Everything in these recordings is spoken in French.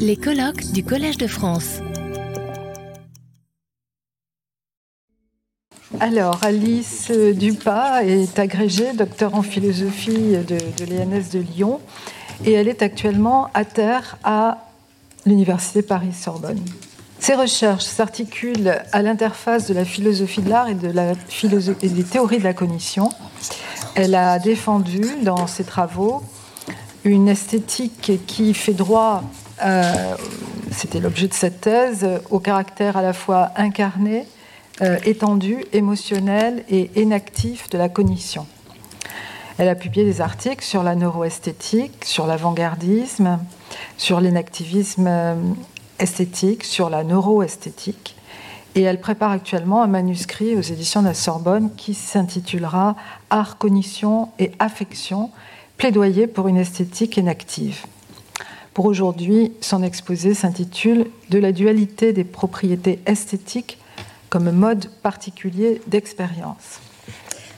Les colloques du Collège de France. Alors, Alice Dupas est agrégée, docteur en philosophie de, l'ENS de Lyon, et elle est actuellement à terre à l'Université Paris-Sorbonne. Ses recherches s'articulent à l'interface de la philosophie de l'art et, de la et des théories de la cognition. Elle a défendu dans ses travaux une esthétique qui fait droit, euh, c'était l'objet de cette thèse, au caractère à la fois incarné, euh, étendu, émotionnel et inactif de la cognition. Elle a publié des articles sur la neuroesthétique, sur l'avant-gardisme, sur l'inactivisme euh, esthétique, sur la neuroesthétique. Et elle prépare actuellement un manuscrit aux éditions de la Sorbonne qui s'intitulera Art, cognition et affection, plaidoyer pour une esthétique inactive. Pour aujourd'hui, son exposé s'intitule De la dualité des propriétés esthétiques comme mode particulier d'expérience.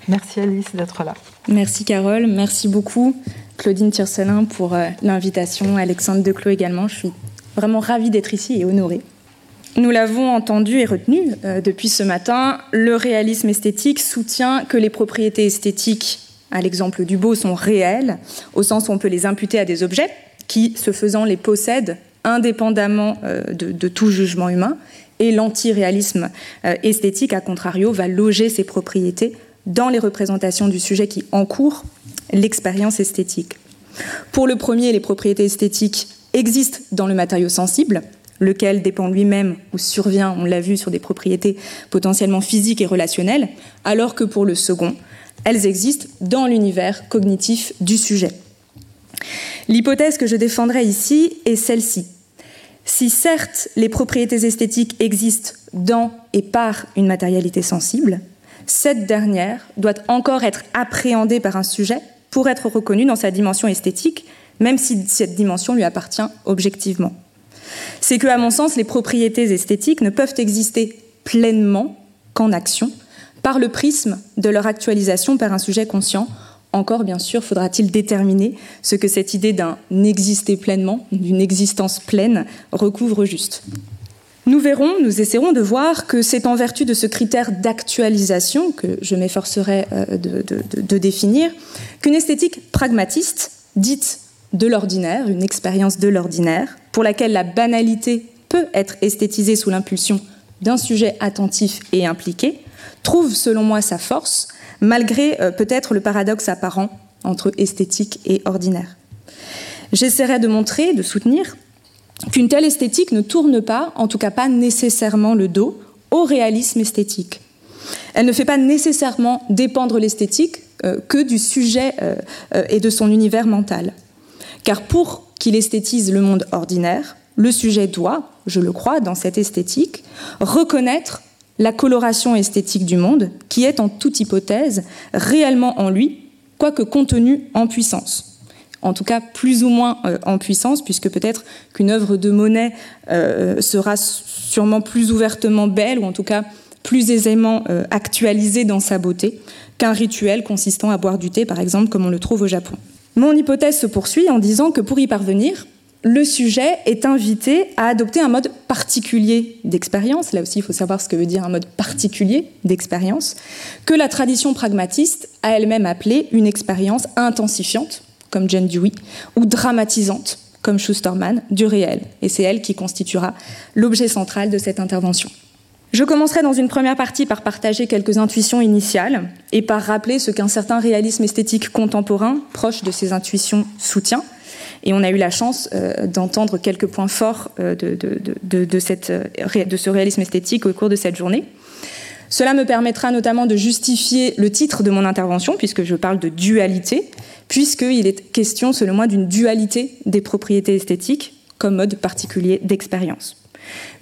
Merci Alice d'être là. Merci Carole, merci beaucoup Claudine Tircelin pour euh, l'invitation, Alexandre Declos également. Je suis vraiment ravie d'être ici et honorée. Nous l'avons entendu et retenu euh, depuis ce matin, le réalisme esthétique soutient que les propriétés esthétiques, à l'exemple du beau, sont réelles, au sens où on peut les imputer à des objets qui, ce faisant, les possèdent indépendamment euh, de, tout jugement humain, et l'antiréalisme euh, esthétique, à contrario, va loger ces propriétés dans les représentations du sujet qui encourt l'expérience esthétique. Pour le premier, les propriétés esthétiques existent dans le matériau sensible, lequel dépend lui-même ou survient, on l'a vu, sur des propriétés potentiellement physiques et relationnelles, alors que pour le second, elles existent dans l'univers cognitif du sujet. L'hypothèse que je défendrai ici est celle-ci. Si certes les propriétés esthétiques existent dans et par une matérialité sensible, cette dernière doit encore être appréhendée par un sujet pour être reconnue dans sa dimension esthétique, même si cette dimension lui appartient objectivement. C'est que, à mon sens, les propriétés esthétiques ne peuvent exister pleinement qu'en action, par le prisme de leur actualisation par un sujet conscient encore, bien sûr, faudra-t-il déterminer ce que cette idée d'un exister pleinement, d'une existence pleine, recouvre juste. Nous verrons, nous essaierons de voir que c'est en vertu de ce critère d'actualisation que je m'efforcerai euh, de, définir qu'une esthétique pragmatiste, dite de l'ordinaire, une expérience de l'ordinaire, pour laquelle la banalité peut être esthétisée sous l'impulsion d'un sujet attentif et impliqué, trouve selon moi sa force malgré euh, peut-être le paradoxe apparent entre esthétique et ordinaire. J'essaierai de montrer, de soutenir, qu'une telle esthétique ne tourne pas, en tout cas pas nécessairement le dos, au réalisme esthétique. Elle ne fait pas nécessairement dépendre l'esthétique euh, que du sujet euh, et de son univers mental. Car pour qu'il esthétise le monde ordinaire, le sujet doit, je le crois, dans cette esthétique, reconnaître la coloration esthétique du monde, qui est en toute hypothèse réellement en lui, quoique contenu en puissance. En tout cas, plus ou moins euh, en puissance, puisque peut-être qu'une œuvre de Monet euh, sera sûrement plus ouvertement belle, ou en tout cas plus aisément euh, actualisée dans sa beauté, qu'un rituel consistant à boire du thé, par exemple, comme on le trouve au Japon. Mon hypothèse se poursuit en disant que pour y parvenir, le sujet est invité à adopter un mode particulier d'expérience, là aussi il faut savoir ce que veut dire un mode particulier d'expérience, que la tradition pragmatiste a elle-même appelé une expérience intensifiante, comme Jane Dewey, ou dramatisante, comme Schusterman, du réel. Et c'est elle qui constituera l'objet central de cette intervention. Je commencerai dans une première partie par partager quelques intuitions initiales et par rappeler ce qu'un certain réalisme esthétique contemporain, proche de ces intuitions, soutient, et on a eu la chance euh, d'entendre quelques points forts euh, euh, de ce réalisme esthétique au cours de cette journée. Cela me permettra notamment de justifier le titre de mon intervention, puisque je parle de dualité, puisqu'il est question, selon moi, d'une dualité des propriétés esthétiques comme mode particulier d'expérience.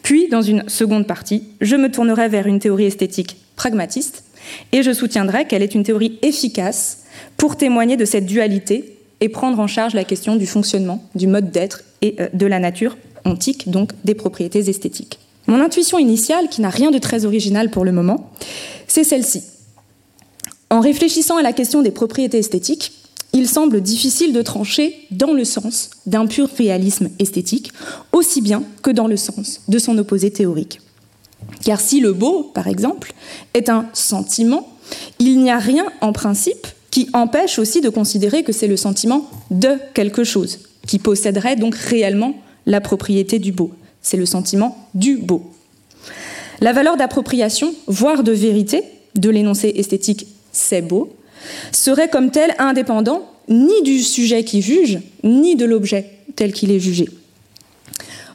Puis, dans une seconde partie, je me tournerai vers une théorie esthétique pragmatiste, et je soutiendrai qu'elle est une théorie efficace pour témoigner de cette dualité et prendre en charge la question du fonctionnement, du mode d'être et euh, de la nature antique, donc des propriétés esthétiques. Mon intuition initiale, qui n'a rien de très original pour le moment, c'est celle-ci. En réfléchissant à la question des propriétés esthétiques, il semble difficile de trancher dans le sens d'un pur réalisme esthétique, aussi bien que dans le sens de son opposé théorique. Car si le beau, par exemple, est un sentiment, il n'y a rien en principe qui empêche aussi de considérer que c'est le sentiment de quelque chose, qui posséderait donc réellement la propriété du beau. C'est le sentiment du beau. La valeur d'appropriation, voire de vérité, de l'énoncé esthétique c'est beau, serait comme tel indépendant ni du sujet qui juge, ni de l'objet tel qu'il est jugé.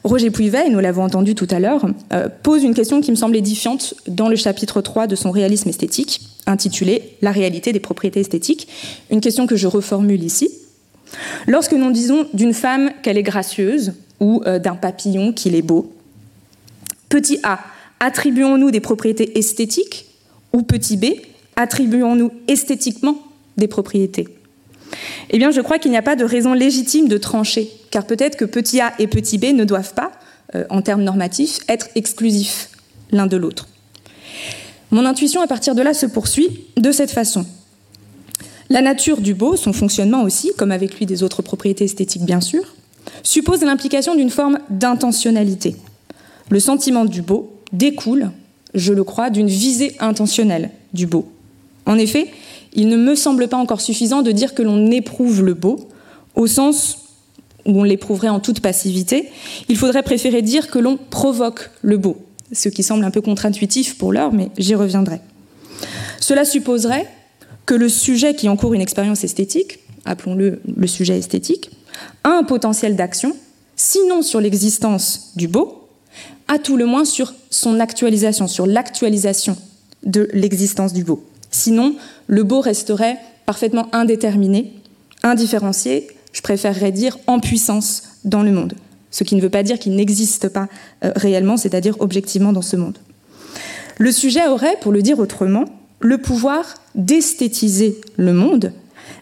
Roger Puivet, et nous l'avons entendu tout à l'heure, euh, pose une question qui me semble édifiante dans le chapitre 3 de son réalisme esthétique, intitulé La réalité des propriétés esthétiques, une question que je reformule ici. Lorsque nous disons d'une femme qu'elle est gracieuse ou euh, d'un papillon qu'il est beau, petit a, attribuons-nous des propriétés esthétiques ou petit b, attribuons-nous esthétiquement des propriétés? Eh bien, je crois qu'il n'y a pas de raison légitime de trancher, car peut-être que petit a et petit b ne doivent pas, euh, en termes normatifs, être exclusifs l'un de l'autre. Mon intuition à partir de là se poursuit de cette façon. La nature du beau, son fonctionnement aussi, comme avec lui des autres propriétés esthétiques bien sûr, suppose l'implication d'une forme d'intentionnalité. Le sentiment du beau découle, je le crois, d'une visée intentionnelle du beau. En effet, il ne me semble pas encore suffisant de dire que l'on éprouve le beau, au sens où on l'éprouverait en toute passivité. Il faudrait préférer dire que l'on provoque le beau, ce qui semble un peu contre-intuitif pour l'heure, mais j'y reviendrai. Cela supposerait que le sujet qui encourt une expérience esthétique, appelons-le le sujet esthétique, a un potentiel d'action, sinon sur l'existence du beau, à tout le moins sur son actualisation, sur l'actualisation de l'existence du beau. Sinon, le beau resterait parfaitement indéterminé, indifférencié, je préférerais dire en puissance dans le monde. Ce qui ne veut pas dire qu'il n'existe pas euh, réellement, c'est-à-dire objectivement dans ce monde. Le sujet aurait, pour le dire autrement, le pouvoir d'esthétiser le monde,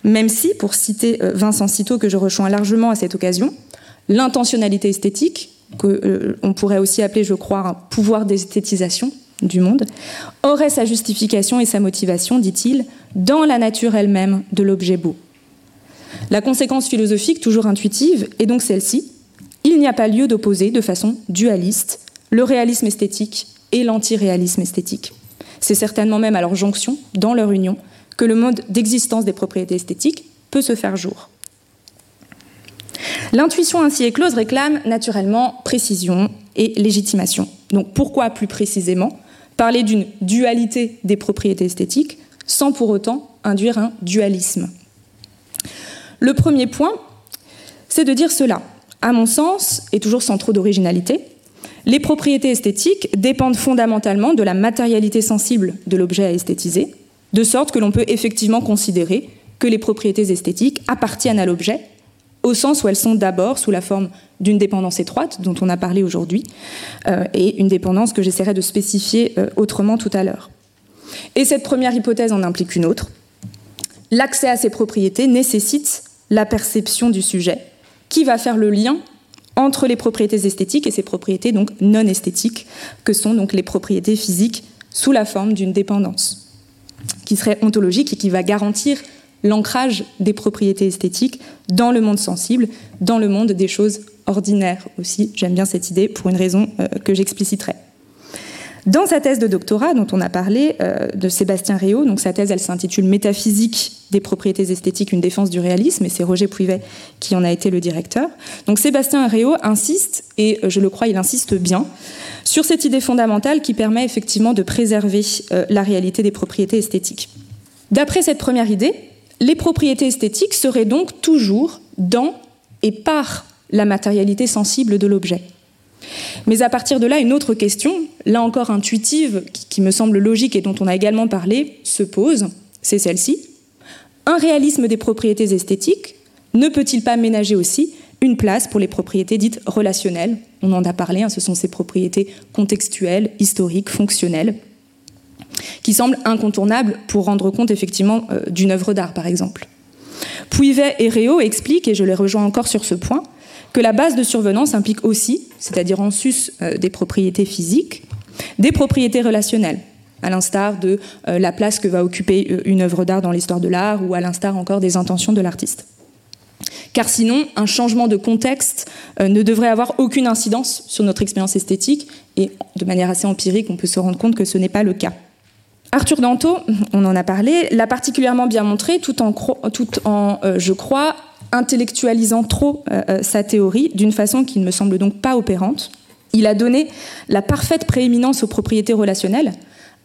même si, pour citer euh, Vincent Citeau, que je rejoins largement à cette occasion, l'intentionnalité esthétique, qu'on euh, pourrait aussi appeler, je crois, un pouvoir d'esthétisation, du monde, aurait sa justification et sa motivation, dit-il, dans la nature elle-même de l'objet beau. La conséquence philosophique, toujours intuitive, est donc celle-ci. Il n'y a pas lieu d'opposer de façon dualiste le réalisme esthétique et l'antiréalisme esthétique. C'est certainement même à leur jonction, dans leur union, que le mode d'existence des propriétés esthétiques peut se faire jour. L'intuition ainsi éclose réclame naturellement précision et légitimation. Donc pourquoi plus précisément parler d'une dualité des propriétés esthétiques sans pour autant induire un dualisme. Le premier point, c'est de dire cela. À mon sens, et toujours sans trop d'originalité, les propriétés esthétiques dépendent fondamentalement de la matérialité sensible de l'objet à esthétiser, de sorte que l'on peut effectivement considérer que les propriétés esthétiques appartiennent à l'objet au sens où elles sont d'abord sous la forme d'une dépendance étroite, dont on a parlé aujourd'hui, euh, et une dépendance que j'essaierai de spécifier euh, autrement tout à l'heure. Et cette première hypothèse en implique une autre. L'accès à ces propriétés nécessite la perception du sujet, qui va faire le lien entre les propriétés esthétiques et ces propriétés donc non esthétiques, que sont donc les propriétés physiques sous la forme d'une dépendance, qui serait ontologique et qui va garantir l'ancrage des propriétés esthétiques dans le monde sensible, dans le monde des choses ordinaires aussi. J'aime bien cette idée pour une raison euh, que j'expliciterai. Dans sa thèse de doctorat dont on a parlé euh, de Sébastien Réau, donc sa thèse s'intitule Métaphysique des propriétés esthétiques, une défense du réalisme, et c'est Roger Pouivet qui en a été le directeur. Donc Sébastien Réau insiste, et euh, je le crois il insiste bien, sur cette idée fondamentale qui permet effectivement de préserver la réalité des propriétés esthétiques. D'après cette première idée, les propriétés esthétiques seraient donc toujours dans et par la matérialité sensible de l'objet. Mais à partir de là, une autre question, là encore intuitive, qui me semble logique et dont on a également parlé, se pose, c'est celle-ci. Un réalisme des propriétés esthétiques ne peut-il pas ménager aussi une place pour les propriétés dites relationnelles? On en a parlé, hein, ce sont ces propriétés contextuelles, historiques, fonctionnelles, qui semble incontournable pour rendre compte effectivement euh, d'une œuvre d'art, par exemple. Puivet et Réau expliquent, et je les rejoins encore sur ce point, que la base de survenance implique aussi, c'est-à-dire en sus euh, des propriétés physiques, des propriétés relationnelles. à l'instar de la place que va occuper une œuvre d'art dans l'histoire de l'art ou à l'instar encore des intentions de l'artiste. Car sinon, un changement de contexte ne devrait avoir aucune incidence sur notre expérience esthétique, et de manière assez empirique, on peut se rendre compte que ce n'est pas le cas. Arthur Danto, on en a parlé, l'a particulièrement bien montré tout en, euh, je crois, intellectualisant trop euh, euh, sa théorie d'une façon qui ne me semble donc pas opérante. Il a donné la parfaite prééminence aux propriétés relationnelles,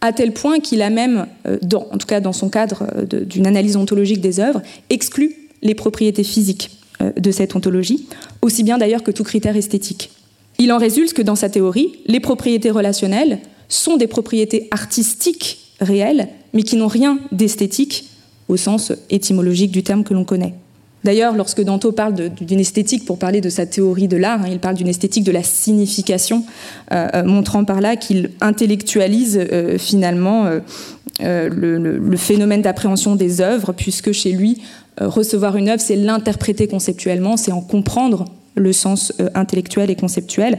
à tel point qu'il a même, en tout cas dans son cadre d'une analyse ontologique des œuvres, exclu les propriétés physiques de cette ontologie, aussi bien d'ailleurs que tout critère esthétique. Il en résulte que dans sa théorie, les propriétés relationnelles sont des propriétés artistiques réelles, mais qui n'ont rien d'esthétique au sens étymologique du terme que l'on connaît. D'ailleurs, lorsque Danto parle d'une esthétique pour parler de sa théorie de l'art, hein, il parle d'une esthétique de la signification, euh, euh, montrant par là qu'il intellectualise euh, finalement le, phénomène d'appréhension des œuvres, puisque chez lui, recevoir une œuvre, c'est l'interpréter conceptuellement, c'est en comprendre le sens intellectuel et conceptuel.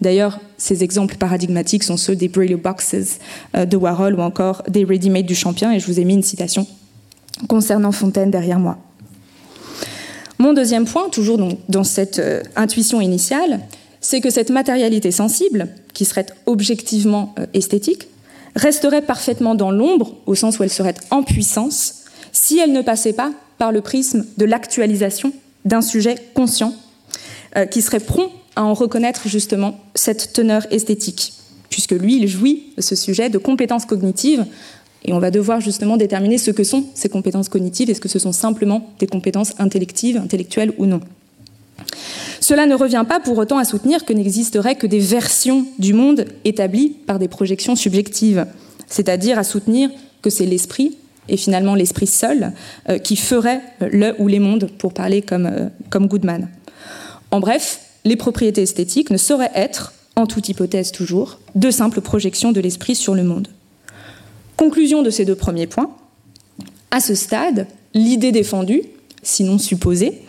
D'ailleurs, ces exemples paradigmatiques sont ceux des Brillo Boxes euh, de Warhol ou encore des Ready-Made du Champion, et je vous ai mis une citation concernant Fontaine derrière moi. Mon deuxième point, toujours dans cette euh, intuition initiale, c'est que cette matérialité sensible, qui serait objectivement euh, esthétique, resterait parfaitement dans l'ombre, au sens où elle serait en puissance, si elle ne passait pas par le prisme de l'actualisation d'un sujet conscient, qui serait prompt à en reconnaître justement cette teneur esthétique, puisque lui, il jouit ce sujet de compétences cognitives, et on va devoir justement déterminer ce que sont ces compétences cognitives, est-ce que ce sont simplement des compétences intelectives, intellectuelles ou non. Cela ne revient pas pour autant à soutenir que n'existerait que des versions du monde établies par des projections subjectives, c'est-à-dire à soutenir que c'est l'esprit, et finalement l'esprit seul, euh, qui ferait le ou les mondes, pour parler comme, euh, comme Goodman. En bref, les propriétés esthétiques ne sauraient être, en toute hypothèse toujours, de simples projections de l'esprit sur le monde. Conclusion de ces deux premiers points. À ce stade, l'idée défendue, sinon supposée,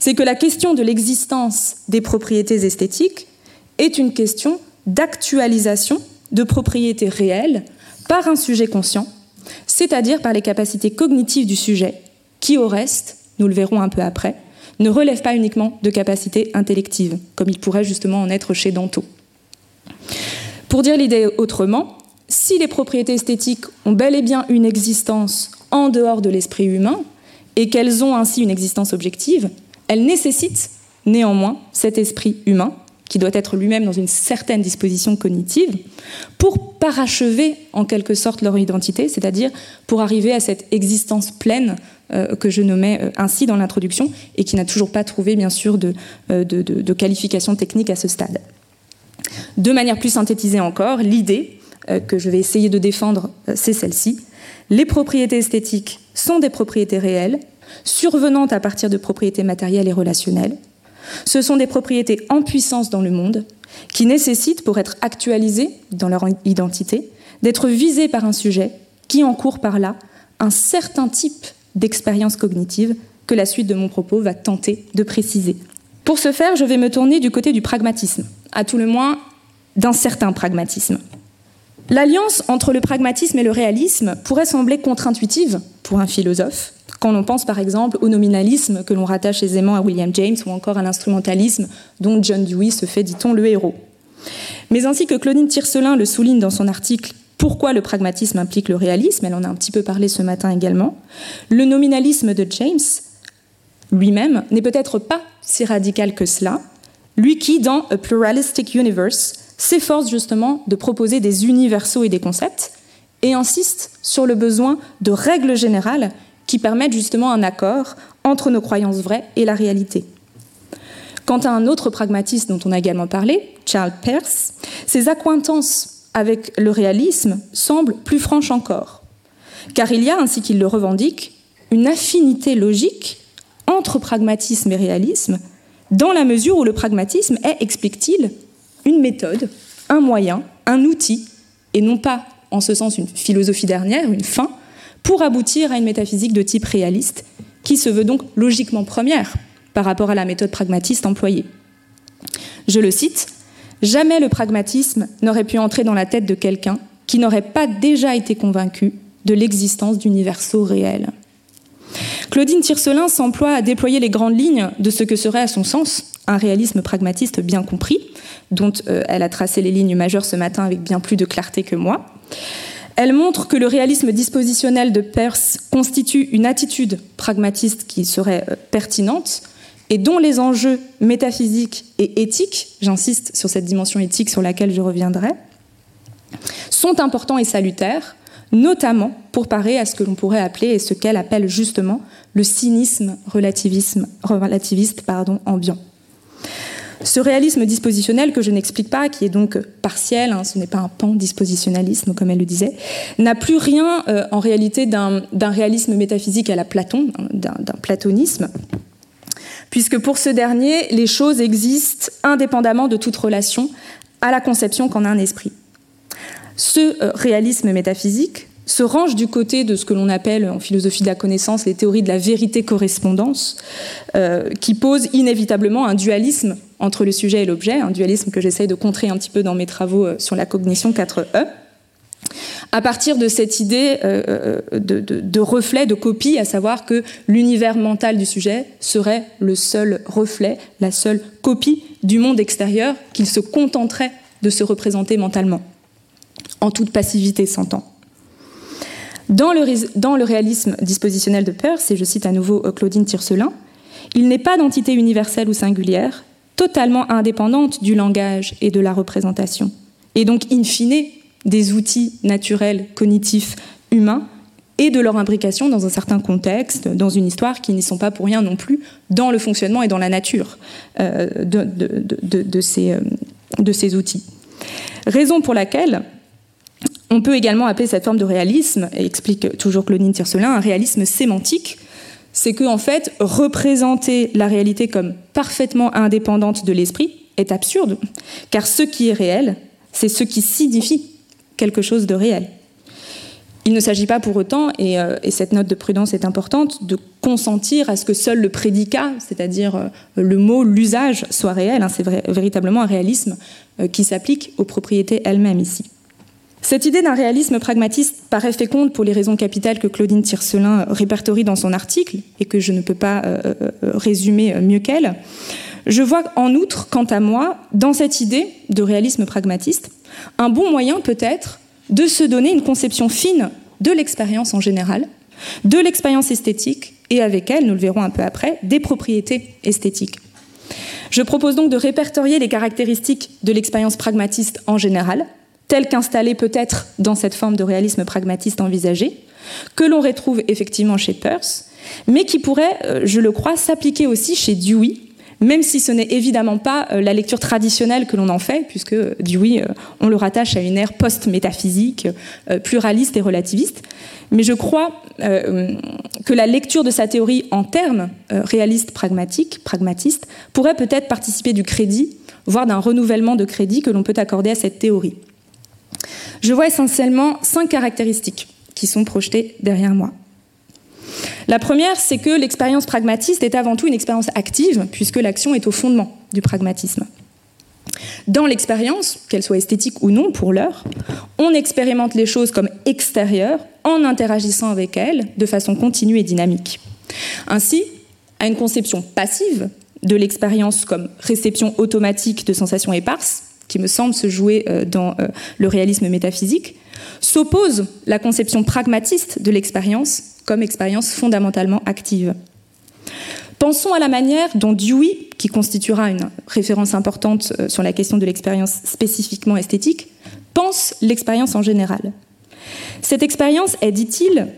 c'est que la question de l'existence des propriétés esthétiques est une question d'actualisation de propriétés réelles par un sujet conscient, c'est-à-dire par les capacités cognitives du sujet, qui au reste, nous le verrons un peu après, ne relève pas uniquement de capacités intellectives, comme il pourrait justement en être chez Danto. Pour dire l'idée autrement, si les propriétés esthétiques ont bel et bien une existence en dehors de l'esprit humain, et qu'elles ont ainsi une existence objective, elles nécessitent néanmoins cet esprit humain, qui doit être lui-même dans une certaine disposition cognitive, pour parachever en quelque sorte leur identité, c'est-à-dire pour arriver à cette existence pleine que je nommais euh, ainsi dans l'introduction et qui n'a toujours pas trouvé, bien sûr, euh, de, de, qualification technique à ce stade. De manière plus synthétisée encore, l'idée que je vais essayer de défendre, c'est celle-ci. Les propriétés esthétiques sont des propriétés réelles, survenant à partir de propriétés matérielles et relationnelles. Ce sont des propriétés en puissance dans le monde, qui nécessitent, pour être actualisées dans leur identité, d'être visées par un sujet qui encourt par là un certain type d'expérience cognitive que la suite de mon propos va tenter de préciser. Pour ce faire, je vais me tourner du côté du pragmatisme, à tout le moins d'un certain pragmatisme. L'alliance entre le pragmatisme et le réalisme pourrait sembler contre-intuitive pour un philosophe, quand on pense par exemple au nominalisme que l'on rattache aisément à William James ou encore à l'instrumentalisme dont John Dewey se fait, dit-on, le héros. Mais ainsi que Claudine Tiercelin le souligne dans son article pourquoi le pragmatisme implique le réalisme, elle en a un petit peu parlé ce matin également, le nominalisme de James lui-même n'est peut-être pas si radical que cela, lui qui, dans A Pluralistic Universe, s'efforce justement de proposer des universaux et des concepts, et insiste sur le besoin de règles générales qui permettent justement un accord entre nos croyances vraies et la réalité. Quant à un autre pragmatiste dont on a également parlé, Charles Peirce, ses accointances avec le réalisme semble plus franche encore, car il y a, ainsi qu'il le revendique, une affinité logique entre pragmatisme et réalisme, dans la mesure où le pragmatisme est, explique-t-il, une méthode, un moyen, un outil, et non pas, en ce sens, une philosophie dernière, une fin, pour aboutir à une métaphysique de type réaliste, qui se veut donc logiquement première par rapport à la méthode pragmatiste employée. Je le cite, Jamais le pragmatisme n'aurait pu entrer dans la tête de quelqu'un qui n'auraient pas déjà été convaincus de l'existence d'universaux réels. Claudine Tiercelin s'emploie à déployer les grandes lignes de ce que serait à son sens un réalisme pragmatiste bien compris, dont euh, elle a tracé les lignes majeures ce matin avec bien plus de clarté que moi. Elle montre que le réalisme dispositionnel de Peirce constitue une attitude pragmatiste qui serait euh, pertinente et dont les enjeux métaphysiques et éthiques, j'insiste sur cette dimension éthique sur laquelle je reviendrai, sont importants et salutaires, notamment pour parer à ce que l'on pourrait appeler et ce qu'elle appelle justement le cynisme relativiste pardon, ambiant. Ce réalisme dispositionnel que je n'explique pas, qui est donc partiel, hein, ce n'est pas un pan-dispositionnalisme comme elle le disait, n'a plus rien euh, en réalité d'un réalisme métaphysique à la Platon, hein, d'un platonisme, puisque pour ce dernier, les choses existent indépendamment de toute relation à la conception qu'en a un esprit. Ce euh, réalisme métaphysique se range du côté de ce que l'on appelle en philosophie de la connaissance les théories de la vérité-correspondance, euh, qui posent inévitablement un dualisme entre le sujet et l'objet, un dualisme que j'essaye de contrer un petit peu dans mes travaux euh, sur la cognition 4E à partir de cette idée euh, de, de, reflet, de copie, à savoir que l'univers mental du sujet serait le seul reflet, la seule copie du monde extérieur qu'il se contenterait de se représenter mentalement, en toute passivité, s'entend. Dans le, réalisme dispositionnel de Peirce, et je cite à nouveau euh, Claudine Tiercelin, il n'est pas d'entité universelle ou singulière, totalement indépendante du langage et de la représentation, et donc in fine des outils naturels, cognitifs, humains, et de leur imbrication dans un certain contexte, dans une histoire qui n'y sont pas pour rien non plus dans le fonctionnement et dans la nature euh, de, ces, euh, de ces outils. Raison pour laquelle on peut également appeler cette forme de réalisme, et explique toujours Claudine Tiercelin, un réalisme sémantique. C'est que, en fait, représenter la réalité comme parfaitement indépendante de l'esprit est absurde, car ce qui est réel, c'est ce qui signifie quelque chose de réel. Il ne s'agit pas pour autant, et, euh, cette note de prudence est importante, de consentir à ce que seul le prédicat, c'est-à-dire euh, le mot, l'usage, soit réel. Hein. c'est véritablement un réalisme euh, qui s'applique aux propriétés elles-mêmes ici. Cette idée d'un réalisme pragmatiste paraît féconde pour les raisons capitales que Claudine Tiercelin répertorie dans son article et que je ne peux pas résumer mieux qu'elle. Je vois en outre, quant à moi, dans cette idée de réalisme pragmatiste, un bon moyen peut-être de se donner une conception fine de l'expérience en général, de l'expérience esthétique et avec elle, nous le verrons un peu après, des propriétés esthétiques. Je propose donc de répertorier les caractéristiques de l'expérience pragmatiste en général, tel qu'installé peut-être dans cette forme de réalisme pragmatiste envisagé, que l'on retrouve effectivement chez Peirce, mais qui pourrait, euh, je le crois, s'appliquer aussi chez Dewey, même si ce n'est évidemment pas euh, la lecture traditionnelle que l'on en fait, puisque euh, Dewey, on le rattache à une ère post-métaphysique, pluraliste et relativiste. Mais je crois que la lecture de sa théorie en termes réalistes pragmatiques, pragmatistes, pourrait peut-être participer du crédit, voire d'un renouvellement de crédit que l'on peut accorder à cette théorie. Je vois essentiellement cinq caractéristiques qui sont projetées derrière moi. La première, c'est que l'expérience pragmatiste est avant tout une expérience active, puisque l'action est au fondement du pragmatisme. Dans l'expérience, qu'elle soit esthétique ou non pour l'heure, on expérimente les choses comme extérieures en interagissant avec elles de façon continue et dynamique. Ainsi, à une conception passive de l'expérience comme réception automatique de sensations éparses, qui me semble se jouer euh, dans euh, le réalisme métaphysique, s'oppose la conception pragmatiste de l'expérience comme expérience fondamentalement active. Pensons à la manière dont Dewey, qui constituera une référence importante euh, sur la question de l'expérience spécifiquement esthétique, pense l'expérience en général. Cette expérience est, dit-il,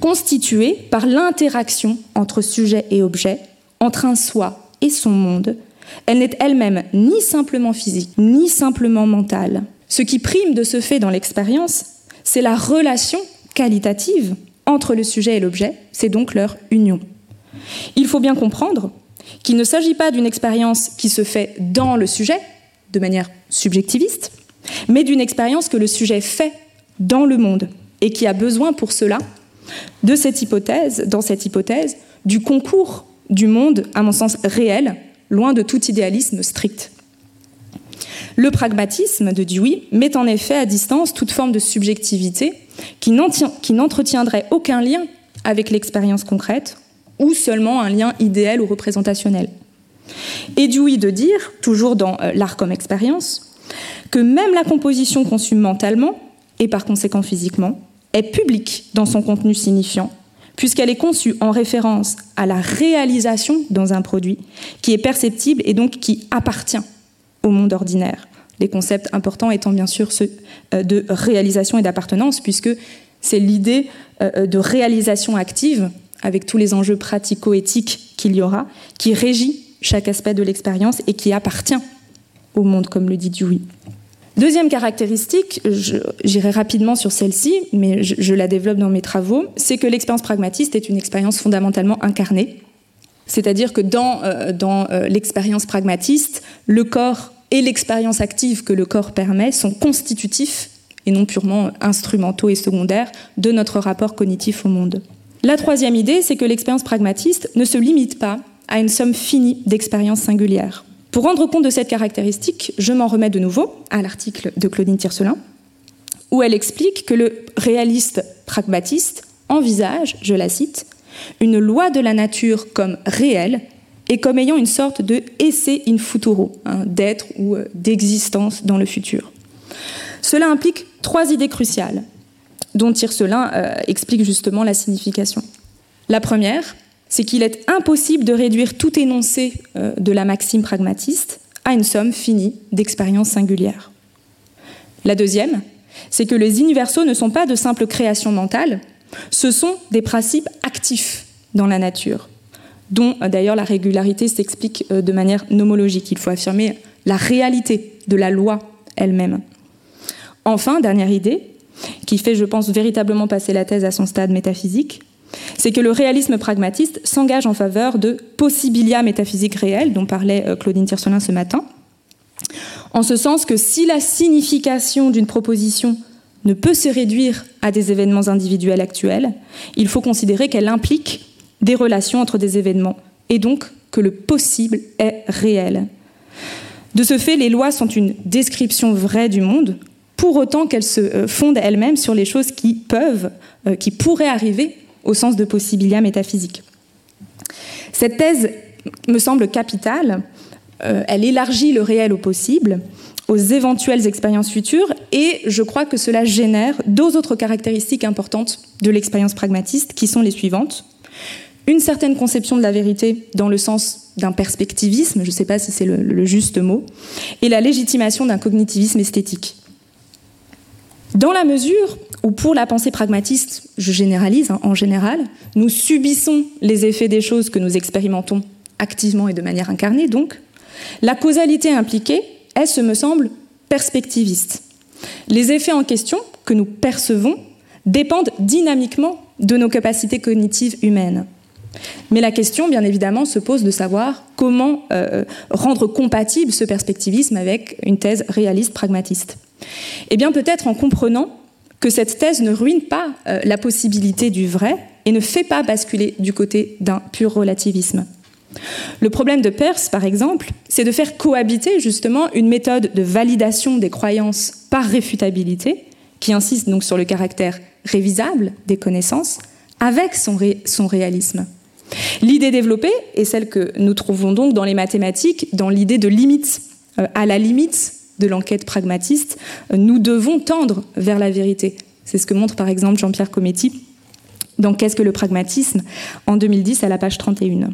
constituée par l'interaction entre sujet et objet, entre un soi et son monde, elle n'est elle-même ni simplement physique, ni simplement mentale. Ce qui prime de ce fait dans l'expérience, c'est la relation qualitative entre le sujet et l'objet, c'est donc leur union. Il faut bien comprendre qu'il ne s'agit pas d'une expérience qui se fait dans le sujet, de manière subjectiviste, mais d'une expérience que le sujet fait dans le monde et qui a besoin pour cela de cette hypothèse, dans cette hypothèse, du concours du monde, à mon sens réel, loin de tout idéalisme strict. Le pragmatisme de Dewey met en effet à distance toute forme de subjectivité qui n'entretiendrait aucun lien avec l'expérience concrète ou seulement un lien idéal ou représentationnel. Et Dewey de dire, toujours dans euh, l'art comme expérience, que même la composition conçue mentalement, et par conséquent physiquement, est publique dans son contenu signifiant, puisqu'elle est conçue en référence à la réalisation dans un produit qui est perceptible et donc qui appartient au monde ordinaire. Les concepts importants étant bien sûr ceux euh, de réalisation et d'appartenance, puisque c'est l'idée euh, de réalisation active, avec tous les enjeux pratico-éthiques qu'il y aura, qui régit chaque aspect de l'expérience et qui appartient au monde, comme le dit Dewey. Deuxième caractéristique, j'irai rapidement sur celle-ci, mais je, la développe dans mes travaux, c'est que l'expérience pragmatiste est une expérience fondamentalement incarnée. C'est-à-dire que dans, euh, dans euh, l'expérience pragmatiste, le corps et l'expérience active que le corps permet sont constitutifs et non purement instrumentaux et secondaires de notre rapport cognitif au monde. La troisième idée, c'est que l'expérience pragmatiste ne se limite pas à une somme finie d'expériences singulières. Pour rendre compte de cette caractéristique, je m'en remets de nouveau à l'article de Claudine Tiercelin, où elle explique que le réaliste pragmatiste envisage, je la cite, une loi de la nature comme réelle et comme ayant une sorte de essai in futuro, hein, d'être ou euh, d'existence dans le futur. Cela implique trois idées cruciales, dont Tiercelin euh, explique justement la signification. La première, c'est qu'il est impossible de réduire tout énoncé euh, de la maxime pragmatiste à une somme finie d'expériences singulières. La deuxième, c'est que les universaux ne sont pas de simples créations mentales, ce sont des principes actifs dans la nature, dont euh, d'ailleurs la régularité s'explique euh, de manière nomologique. Il faut affirmer la réalité de la loi elle-même. Enfin, dernière idée, qui fait, je pense, véritablement passer la thèse à son stade métaphysique, c'est que le réalisme pragmatiste s'engage en faveur de possibilia métaphysiques réels, dont parlait euh, Claudine Tiercelin ce matin, en ce sens que si la signification d'une proposition ne peut se réduire à des événements individuels actuels, il faut considérer qu'elle implique des relations entre des événements, et donc que le possible est réel. De ce fait, les lois sont une description vraie du monde, pour autant qu'elles se euh, fondent elles-mêmes sur les choses qui peuvent, euh, qui pourraient arriver au sens de possibilia métaphysique. Cette thèse me semble capitale. Euh, elle élargit le réel au possible, aux éventuelles expériences futures, et je crois que cela génère deux autres caractéristiques importantes de l'expérience pragmatiste, qui sont les suivantes. Une certaine conception de la vérité dans le sens d'un perspectivisme, je ne sais pas si c'est le, juste mot, et la légitimation d'un cognitivisme esthétique. Dans la mesure où pour la pensée pragmatiste, je généralise hein, en général, nous subissons les effets des choses que nous expérimentons activement et de manière incarnée, donc, la causalité impliquée, elle se me semble perspectiviste. Les effets en question que nous percevons dépendent dynamiquement de nos capacités cognitives humaines. Mais la question, bien évidemment, se pose de savoir comment euh, rendre compatible ce perspectivisme avec une thèse réaliste pragmatiste. Eh bien, peut-être en comprenant que cette thèse ne ruine pas euh, la possibilité du vrai et ne fait pas basculer du côté d'un pur relativisme. Le problème de Peirce, par exemple, c'est de faire cohabiter justement une méthode de validation des croyances par réfutabilité, qui insiste donc sur le caractère révisable des connaissances, avec son réalisme. L'idée développée est celle que nous trouvons donc dans les mathématiques, dans l'idée de limite. Euh, à la limite de l'enquête pragmatiste, euh, nous devons tendre vers la vérité. C'est ce que montre par exemple Jean-Pierre Cometti dans Qu'est-ce que le pragmatisme en 2010 à la page 31.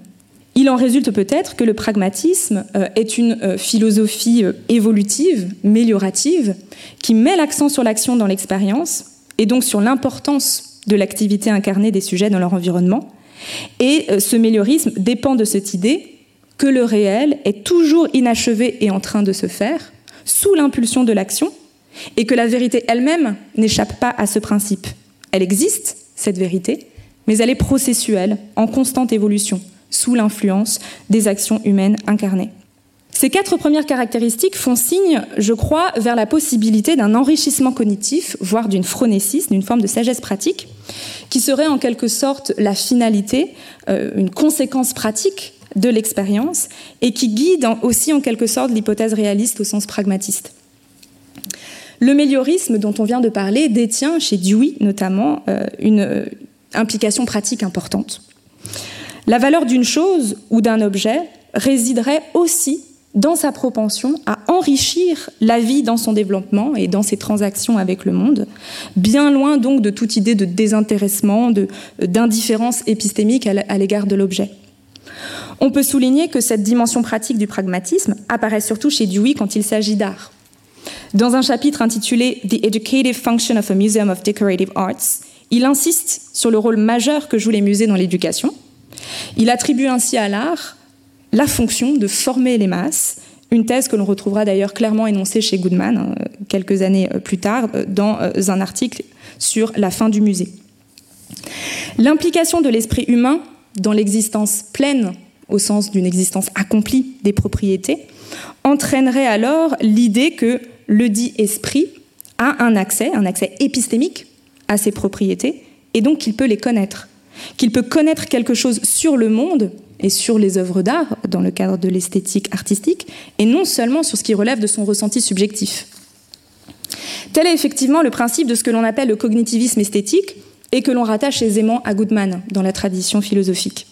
Il en résulte peut-être que le pragmatisme euh, est une philosophie évolutive, méliorative, qui met l'accent sur l'action dans l'expérience et donc sur l'importance de l'activité incarnée des sujets dans leur environnement, et euh, ce méliorisme dépend de cette idée que le réel est toujours inachevé et en train de se faire, sous l'impulsion de l'action, et que la vérité elle-même n'échappe pas à ce principe. Elle existe, cette vérité, mais elle est processuelle, en constante évolution, sous l'influence des actions humaines incarnées. Ces quatre premières caractéristiques font signe, je crois, vers la possibilité d'un enrichissement cognitif, voire d'une phronésis, d'une forme de sagesse pratique, qui serait en quelque sorte la finalité, euh, une conséquence pratique de l'expérience et qui guide aussi en quelque sorte l'hypothèse réaliste au sens pragmatiste. Le méliorisme dont on vient de parler détient chez Dewey notamment euh, une euh, implication pratique importante. La valeur d'une chose ou d'un objet résiderait aussi dans sa propension à enrichir la vie dans son développement et dans ses transactions avec le monde, bien loin donc de toute idée de désintéressement, d'indifférence épistémique à l'égard de l'objet. On peut souligner que cette dimension pratique du pragmatisme apparaît surtout chez Dewey quand il s'agit d'art. Dans un chapitre intitulé The Educative Function of a Museum of Decorative Arts, il insiste sur le rôle majeur que jouent les musées dans l'éducation. Il attribue ainsi à l'art la fonction de former les masses, une thèse que l'on retrouvera d'ailleurs clairement énoncée chez Goodman hein, quelques années euh, plus tard euh, dans euh, un article sur la fin du musée. L'implication de l'esprit humain dans l'existence pleine, au sens d'une existence accomplie des propriétés, entraînerait alors l'idée que le dit esprit a un accès, un accès épistémique à ses propriétés, et donc qu'il peut les connaître, qu'il peut connaître quelque chose sur le monde et sur les œuvres d'art dans le cadre de l'esthétique artistique, et non seulement sur ce qui relève de son ressenti subjectif. Tel est effectivement le principe de ce que l'on appelle le cognitivisme esthétique et que l'on rattache aisément à Goodman dans la tradition philosophique.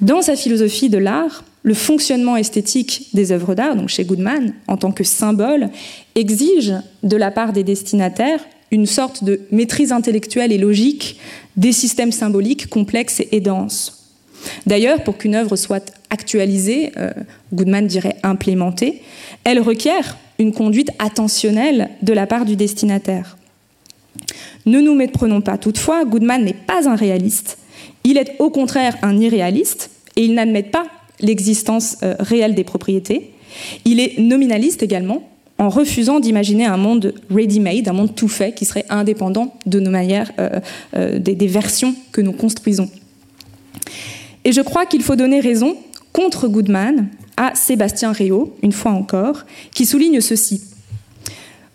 Dans sa philosophie de l'art, le fonctionnement esthétique des œuvres d'art, donc chez Goodman, en tant que symbole, exige de la part des destinataires une sorte de maîtrise intellectuelle et logique des systèmes symboliques complexes et denses. D'ailleurs, pour qu'une œuvre soit actualisée, euh, Goodman dirait implémentée, elle requiert une conduite attentionnelle de la part du destinataire. Ne nous méprenons pas toutefois, Goodman n'est pas un réaliste. Il est au contraire un irréaliste et il n'admet pas l'existence euh, réelle des propriétés. Il est nominaliste également, en refusant d'imaginer un monde ready-made, un monde tout fait, qui serait indépendant de nos manières, euh, des versions que nous construisons. Et je crois qu'il faut donner raison contre Goodman à Sébastien Réau, une fois encore, qui souligne ceci.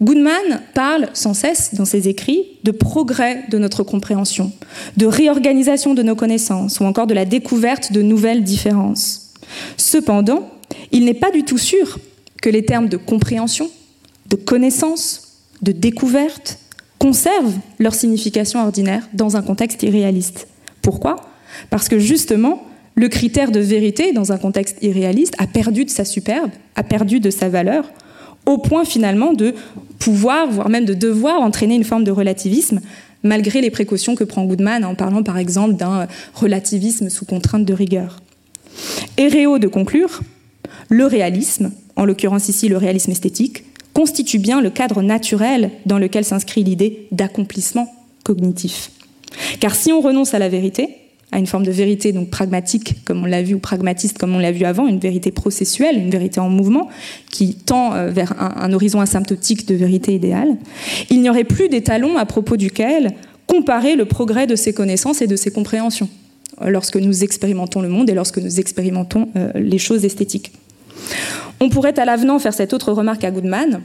Goodman parle sans cesse dans ses écrits de progrès de notre compréhension, de réorganisation de nos connaissances ou encore de la découverte de nouvelles différences. Cependant, il n'est pas du tout sûr que les termes de compréhension, de connaissance, de découverte conservent leur signification ordinaire dans un contexte irréaliste. Pourquoi? Parce que justement, le critère de vérité, dans un contexte irréaliste, a perdu de sa superbe, a perdu de sa valeur, au point finalement de pouvoir, voire même de devoir entraîner une forme de relativisme, malgré les précautions que prend Goodman en parlant par exemple d'un relativisme sous contrainte de rigueur. Réau de conclure, le réalisme, en l'occurrence ici le réalisme esthétique, constitue bien le cadre naturel dans lequel s'inscrit l'idée d'accomplissement cognitif. Car si on renonce à la vérité, à une forme de vérité donc pragmatique, comme on l'a vu, ou pragmatiste, comme on l'a vu avant, une vérité processuelle, une vérité en mouvement, qui tend euh, vers un, horizon asymptotique de vérité idéale, il n'y aurait plus d'étalon à propos duquel comparer le progrès de ses connaissances et de ses compréhensions euh, lorsque nous expérimentons le monde et lorsque nous expérimentons euh, les choses esthétiques. On pourrait à l'avenant faire cette autre remarque à Goodman,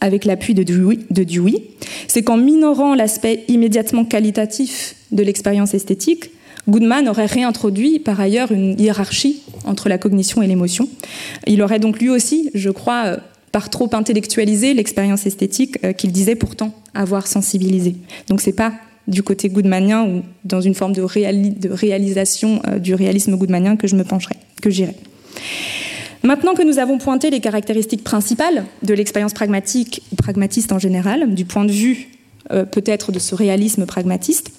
avec l'appui de Dewey, c'est qu'en minorant l'aspect immédiatement qualitatif de l'expérience esthétique, Goodman aurait réintroduit par ailleurs une hiérarchie entre la cognition et l'émotion. Il aurait donc lui aussi, je crois, euh, par trop intellectualisé l'expérience esthétique euh, qu'il disait pourtant avoir sensibilisé. Donc c'est pas du côté goodmanien ou dans une forme de, réalisation euh, du réalisme goodmanien que je me pencherai, que j'irai. Maintenant que nous avons pointé les caractéristiques principales de l'expérience pragmatique ou pragmatiste en général, du point de vue peut-être de ce réalisme pragmatiste,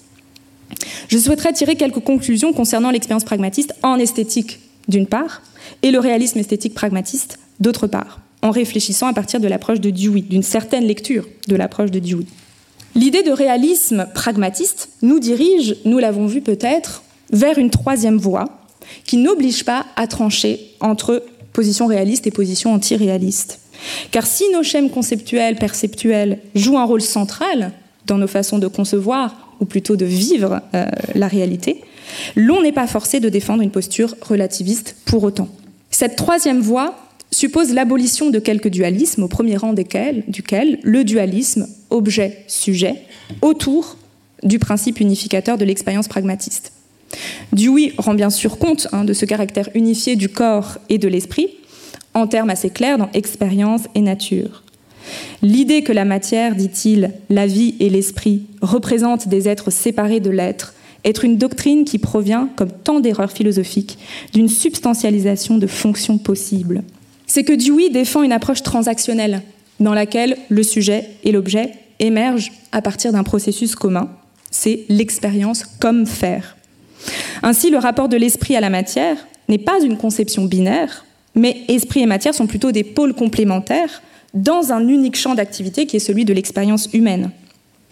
je souhaiterais tirer quelques conclusions concernant l'expérience pragmatiste en esthétique, d'une part, et le réalisme esthétique pragmatiste, d'autre part, en réfléchissant à partir de l'approche de Dewey, d'une certaine lecture de l'approche de Dewey. L'idée de réalisme pragmatiste nous dirige, nous l'avons vu peut-être, vers une troisième voie qui n'oblige pas à trancher entre position réaliste et position anti-réaliste. Car si nos schèmes conceptuels, perceptuels jouent un rôle central dans nos façons de concevoir ou plutôt de vivre euh, la réalité, l'on n'est pas forcé de défendre une posture relativiste pour autant. Cette troisième voie suppose l'abolition de quelques dualismes, au premier rang desquels, duquel le dualisme objet-sujet, autour du principe unificateur de l'expérience pragmatiste. Dewey rend bien sûr compte hein, de ce caractère unifié du corps et de l'esprit, en termes assez clairs dans expérience et nature. L'idée que la matière, dit-il, la vie et l'esprit représentent des êtres séparés de l'être, est une doctrine qui provient, comme tant d'erreurs philosophiques, d'une substantialisation de fonctions possibles. C'est que Dewey défend une approche transactionnelle, dans laquelle le sujet et l'objet émergent à partir d'un processus commun, c'est l'expérience comme faire. Ainsi, le rapport de l'esprit à la matière n'est pas une conception binaire, mais esprit et matière sont plutôt des pôles complémentaires dans un unique champ d'activité qui est celui de l'expérience humaine.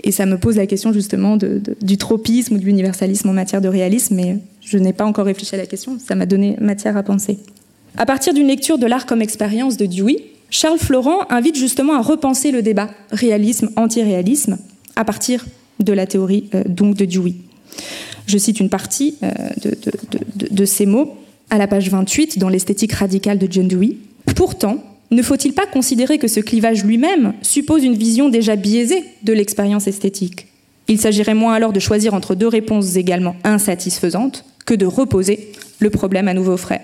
Et ça me pose la question justement du tropisme ou de l'universalisme en matière de réalisme, mais je n'ai pas encore réfléchi à la question, ça m'a donné matière à penser. À partir d'une lecture de l'art comme expérience de Dewey, Charles Florent invite justement à repenser le débat réalisme-antiréalisme à partir de la théorie euh, donc de Dewey. Je cite une partie euh, de, ces mots à la page 28 dans l'esthétique radicale de John Dewey. Pourtant, ne faut-il pas considérer que ce clivage lui-même suppose une vision déjà biaisée de l'expérience esthétique? Il s'agirait moins alors de choisir entre deux réponses également insatisfaisantes que de reposer le problème à nouveau frais.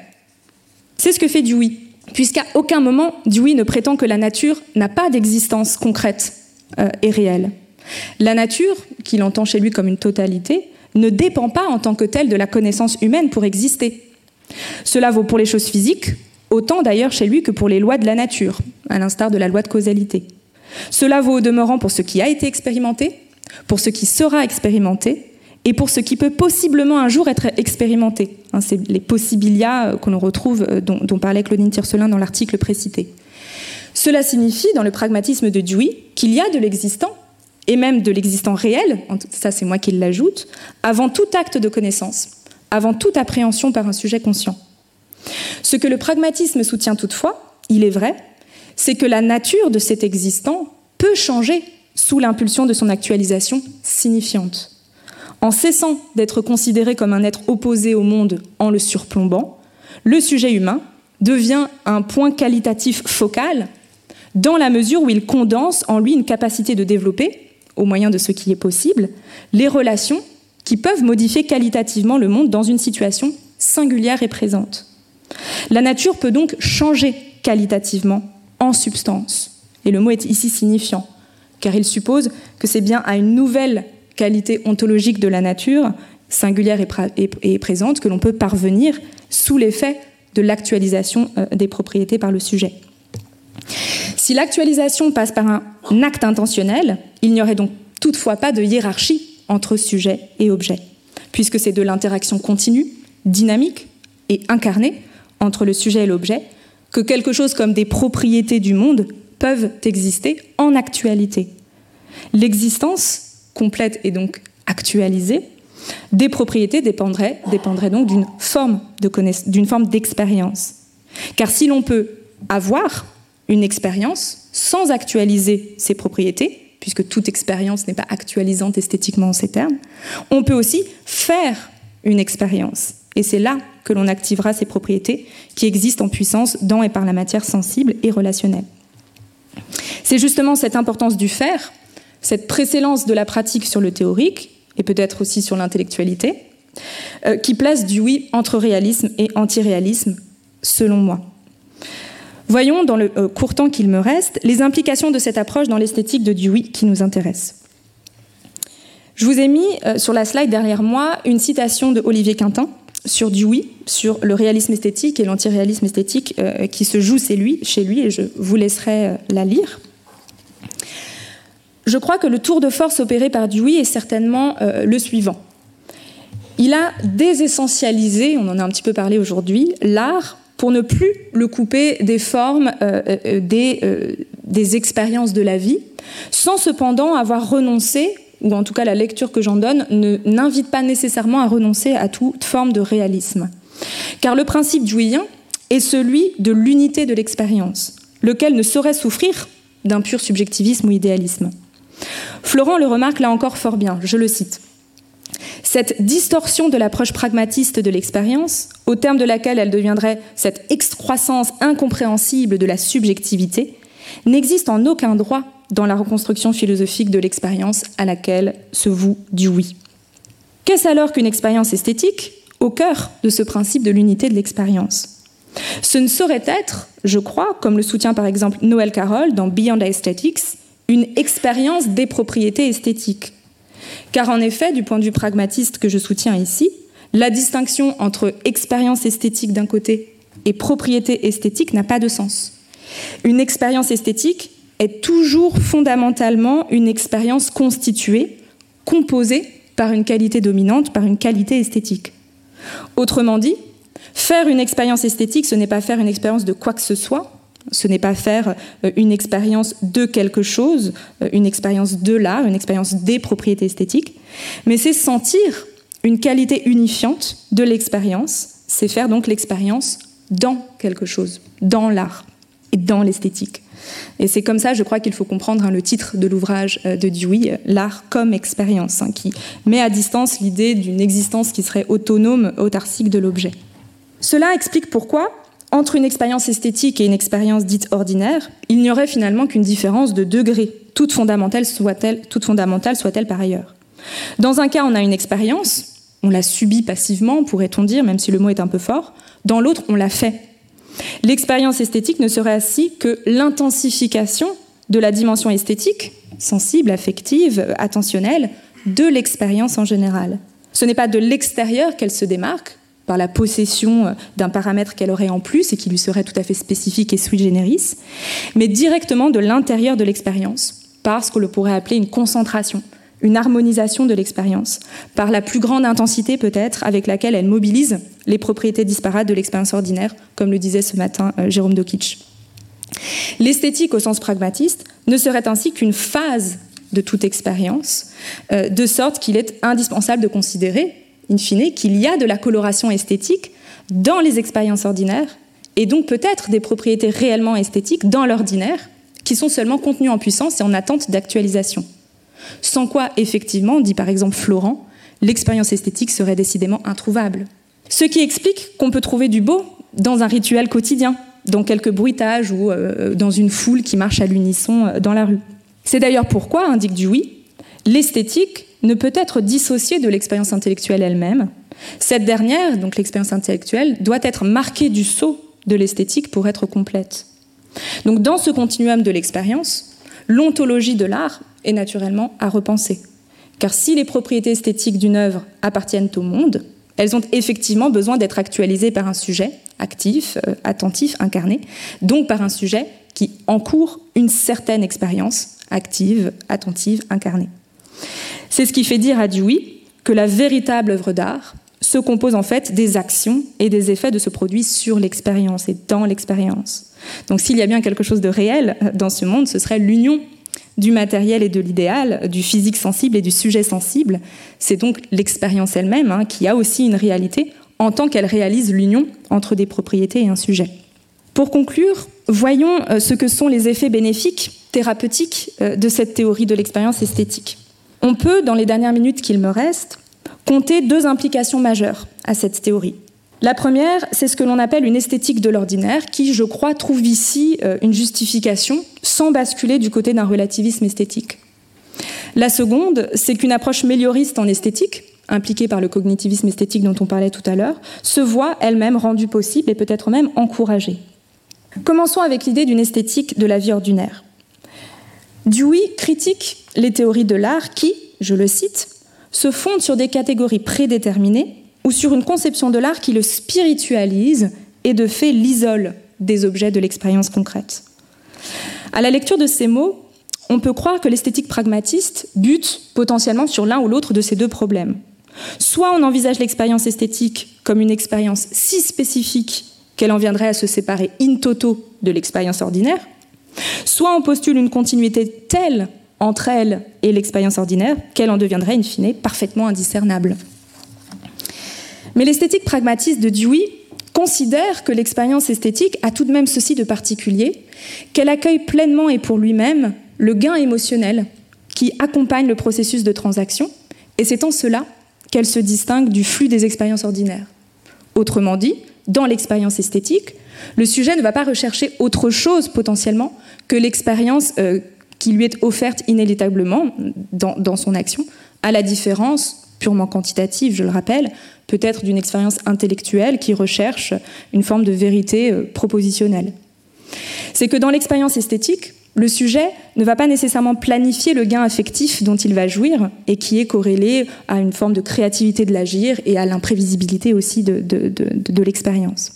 C'est ce que fait Dewey, puisqu'à aucun moment Dewey ne prétend que la nature n'a pas d'existence concrète euh, et réelle. La nature, qu'il entend chez lui comme une totalité, ne dépend pas en tant que telle de la connaissance humaine pour exister. Cela vaut pour les choses physiques, autant d'ailleurs chez lui que pour les lois de la nature, à l'instar de la loi de causalité. Cela vaut au demeurant pour ce qui a été expérimenté, pour ce qui sera expérimenté, et pour ce qui peut possiblement un jour être expérimenté. Hein, c'est les possibilia que l'on retrouve, euh, dont, dont, parlait Claudine Tiercelin dans l'article précité. Cela signifie, dans le pragmatisme de Dewey, qu'il y a de l'existant et même de l'existant réel, ça c'est moi qui l'ajoute, avant tout acte de connaissance, avant toute appréhension par un sujet conscient. Ce que le pragmatisme soutient toutefois, il est vrai, c'est que la nature de cet existant peut changer sous l'impulsion de son actualisation signifiante. En cessant d'être considéré comme un être opposé au monde en le surplombant, le sujet humain devient un point qualitatif focal dans la mesure où il condense en lui une capacité de développer au moyen de ce qui est possible, les relations qui peuvent modifier qualitativement le monde dans une situation singulière et présente. La nature peut donc changer qualitativement en substance. Et le mot est ici signifiant, car il suppose que c'est bien à une nouvelle qualité ontologique de la nature, singulière et, présente, que l'on peut parvenir sous l'effet de l'actualisation euh, des propriétés par le sujet. Si l'actualisation passe par un acte intentionnel, il n'y aurait donc toutefois pas de hiérarchie entre sujet et objet, puisque c'est de l'interaction continue, dynamique et incarnée entre le sujet et l'objet que quelque chose comme des propriétés du monde peuvent exister en actualité. L'existence complète et donc actualisée des propriétés dépendrait, donc d'une forme d'expérience. Car si l'on peut avoir une expérience sans actualiser ses propriétés, puisque toute expérience n'est pas actualisante esthétiquement en ces termes, on peut aussi faire une expérience. Et c'est là que l'on activera ces propriétés qui existent en puissance dans et par la matière sensible et relationnelle. C'est justement cette importance du faire, cette précédence de la pratique sur le théorique, et peut-être aussi sur l'intellectualité, euh, qui place du oui entre réalisme et antiréalisme, selon moi. Voyons, dans le euh, court temps qu'il me reste, les implications de cette approche dans l'esthétique de Dewey qui nous intéresse. Je vous ai mis euh, sur la slide derrière moi une citation de Olivier Quintin sur Dewey, sur le réalisme esthétique et l'antiréalisme esthétique euh, qui se joue chez lui, chez lui, et je vous laisserai la lire. Je crois que le tour de force opéré par Dewey est certainement le suivant. Il a désessentialisé, on en a un petit peu parlé aujourd'hui, l'art pour ne plus le couper des formes, euh, euh, euh, des expériences de la vie, sans cependant avoir renoncé, ou en tout cas la lecture que j'en donne, n'invite pas nécessairement à renoncer à toute forme de réalisme. Car le principe jouyen est celui de l'unité de l'expérience, lequel ne saurait souffrir d'un pur subjectivisme ou idéalisme. Florent le remarque là encore fort bien, je le cite. Cette distorsion de l'approche pragmatiste de l'expérience, au terme de laquelle elle deviendrait cette excroissance incompréhensible de la subjectivité, n'existe en aucun droit dans la reconstruction philosophique de l'expérience à laquelle se voue Dewey. Qu'est-ce alors qu'une expérience esthétique au cœur de ce principe de l'unité de l'expérience? Ce ne saurait être, je crois, comme le soutient par exemple Noël Carroll dans Beyond Aesthetics, une expérience des propriétés esthétiques. Car en effet, du point de vue pragmatiste que je soutiens ici, la distinction entre expérience esthétique d'un côté et propriété esthétique n'a pas de sens. Une expérience esthétique est toujours fondamentalement une expérience constituée, composée par une qualité dominante, par une qualité esthétique. Autrement dit, faire une expérience esthétique, ce n'est pas faire une expérience de quoi que ce soit, ce n'est pas faire euh, une expérience de quelque chose, euh, une expérience de l'art, une expérience des propriétés esthétiques, mais c'est sentir une qualité unifiante de l'expérience, c'est faire donc l'expérience dans quelque chose, dans l'art et dans l'esthétique. Et c'est comme ça, je crois qu'il faut comprendre hein, le titre de l'ouvrage euh, de Dewey, L'art comme expérience, hein, qui met à distance l'idée d'une existence qui serait autonome, autarcique de l'objet. Cela explique pourquoi, entre une expérience esthétique et une expérience dite ordinaire, il n'y aurait finalement qu'une différence de degré, toute fondamentale soit-elle, toute fondamentale soit-elle par ailleurs. Dans un cas, on a une expérience, on la subit passivement, pourrait-on dire, même si le mot est un peu fort. Dans l'autre, on l'a fait. L'expérience esthétique ne serait ainsi que l'intensification de la dimension esthétique, sensible, affective, attentionnelle, de l'expérience en général. Ce n'est pas de l'extérieur qu'elle se démarque, par la possession d'un paramètre qu'elle aurait en plus et qui lui serait tout à fait spécifique et sui generis, mais directement de l'intérieur de l'expérience, par ce que l'on pourrait appeler une concentration, une harmonisation de l'expérience, par la plus grande intensité peut-être avec laquelle elle mobilise les propriétés disparates de l'expérience ordinaire, comme le disait ce matin euh, Jérôme Dokic. L'esthétique au sens pragmatiste ne serait ainsi qu'une phase de toute expérience, euh, de sorte qu'il est indispensable de considérer, in fine, qu'il y a de la coloration esthétique dans les expériences ordinaires, et donc peut-être des propriétés réellement esthétiques dans l'ordinaire, qui sont seulement contenues en puissance et en attente d'actualisation. Sans quoi, effectivement, dit par exemple Florent, l'expérience esthétique serait décidément introuvable. Ce qui explique qu'on peut trouver du beau dans un rituel quotidien, dans quelques bruitages ou euh, dans une foule qui marche à l'unisson euh, dans la rue. C'est d'ailleurs pourquoi, indique Dewey, l'esthétique ne peut être dissociée de l'expérience intellectuelle elle-même. Cette dernière, donc l'expérience intellectuelle, doit être marquée du sceau de l'esthétique pour être complète. Donc dans ce continuum de l'expérience, l'ontologie de l'art est naturellement à repenser. Car si les propriétés esthétiques d'une œuvre appartiennent au monde, elles ont effectivement besoin d'être actualisées par un sujet actif, euh, attentif, incarné, donc par un sujet qui encourt une certaine expérience active, attentive, incarnée. C'est ce qui fait dire à Dewey que la véritable œuvre d'art se compose en fait des actions et des effets de ce produit sur l'expérience et dans l'expérience. Donc s'il y a bien quelque chose de réel euh, dans ce monde, ce serait l'union du matériel et de l'idéal, du physique sensible et du sujet sensible. C'est donc l'expérience elle-même hein, qui a aussi une réalité en tant qu'elle réalise l'union entre des propriétés et un sujet. Pour conclure, voyons euh, ce que sont les effets bénéfiques, thérapeutiques euh, de cette théorie de l'expérience esthétique. On peut, dans les dernières minutes qu'il me reste, compter deux implications majeures à cette théorie. La première, c'est ce que l'on appelle une esthétique de l'ordinaire, qui, je crois, trouve ici euh, une justification sans basculer du côté d'un relativisme esthétique. La seconde, c'est qu'une approche mélioriste en esthétique, impliquée par le cognitivisme esthétique dont on parlait tout à l'heure, se voit elle-même rendue possible et peut-être même encouragée. Commençons avec l'idée d'une esthétique de la vie ordinaire. Dewey critique les théories de l'art qui, je le cite, se fondent sur des catégories prédéterminées ou sur une conception de l'art qui le spiritualise et de fait l'isole des objets de l'expérience concrète. À la lecture de ces mots, on peut croire que l'esthétique pragmatiste bute potentiellement sur l'un ou l'autre de ces deux problèmes. Soit on envisage l'expérience esthétique comme une expérience si spécifique qu'elle en viendrait à se séparer in toto de l'expérience ordinaire, soit on postule une continuité telle entre elle et l'expérience ordinaire qu'elle en deviendrait in fine parfaitement indiscernable. Mais l'esthétique pragmatiste de Dewey considère que l'expérience esthétique a tout de même ceci de particulier, qu'elle accueille pleinement et pour lui-même le gain émotionnel qui accompagne le processus de transaction, et c'est en cela qu'elle se distingue du flux des expériences ordinaires. Autrement dit, dans l'expérience esthétique, le sujet ne va pas rechercher autre chose potentiellement que l'expérience euh, qui lui est offerte inéluctablement dans, dans son action, à la différence purement quantitative, je le rappelle, peut être d'une expérience intellectuelle qui recherche une forme de vérité euh, propositionnelle. C'est que dans l'expérience esthétique, le sujet ne va pas nécessairement planifier le gain affectif dont il va jouir et qui est corrélé à une forme de créativité de l'agir et à l'imprévisibilité aussi de l'expérience.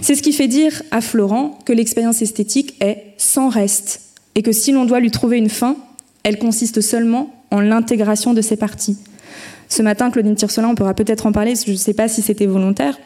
C'est ce qui fait dire à Florent que l'expérience esthétique est sans reste et que si l'on doit lui trouver une fin, elle consiste seulement en l'intégration de ses parties. Ce matin, Claudine Tircelin, on pourra peut-être en parler, je ne sais pas si c'était volontaire,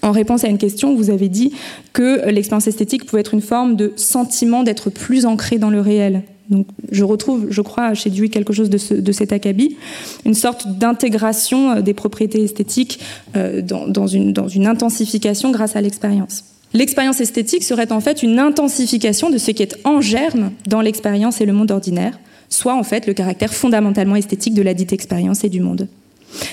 en réponse à une question, vous avez dit que l'expérience esthétique pouvait être une forme de sentiment d'être plus ancré dans le réel. Donc, je retrouve, je crois, chez Dewey quelque chose de, cet acabit, une sorte d'intégration euh, des propriétés esthétiques euh, dans une intensification grâce à l'expérience. L'expérience esthétique serait en fait une intensification de ce qui est en germe dans l'expérience et le monde ordinaire, soit en fait le caractère fondamentalement esthétique de la dite expérience et du monde.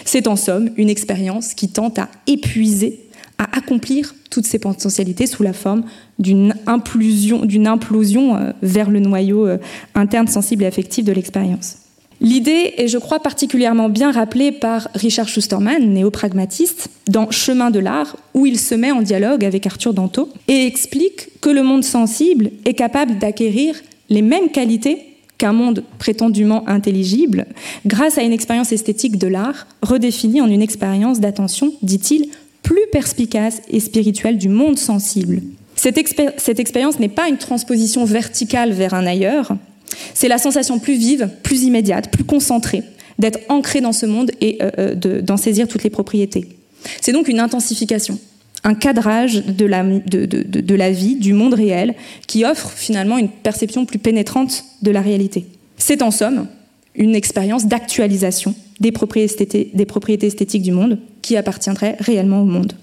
C'est en somme une expérience qui tente à épuiser à accomplir toutes ces potentialités sous la forme d'une implosion, d'une implosion euh, vers le noyau euh, interne, sensible et affectif de l'expérience. L'idée est, je crois, particulièrement bien rappelée par Richard Schusterman, néopragmatiste, dans Chemin de l'art, où il se met en dialogue avec Arthur Danto et explique que le monde sensible est capable d'acquérir les mêmes qualités qu'un monde prétendument intelligible, grâce à une expérience esthétique de l'art redéfinie en une expérience d'attention, dit-il, plus perspicace et spirituelle du monde sensible. Cette, expérience n'est pas une transposition verticale vers un ailleurs, c'est la sensation plus vive, plus immédiate, plus concentrée d'être ancré dans ce monde et euh, euh, d'en saisir toutes les propriétés. C'est donc une intensification, un cadrage de la, vie, du monde réel, qui offre finalement une perception plus pénétrante de la réalité. C'est en somme une expérience d'actualisation des propriétés, esthétiques du monde qui appartiendraient réellement au monde.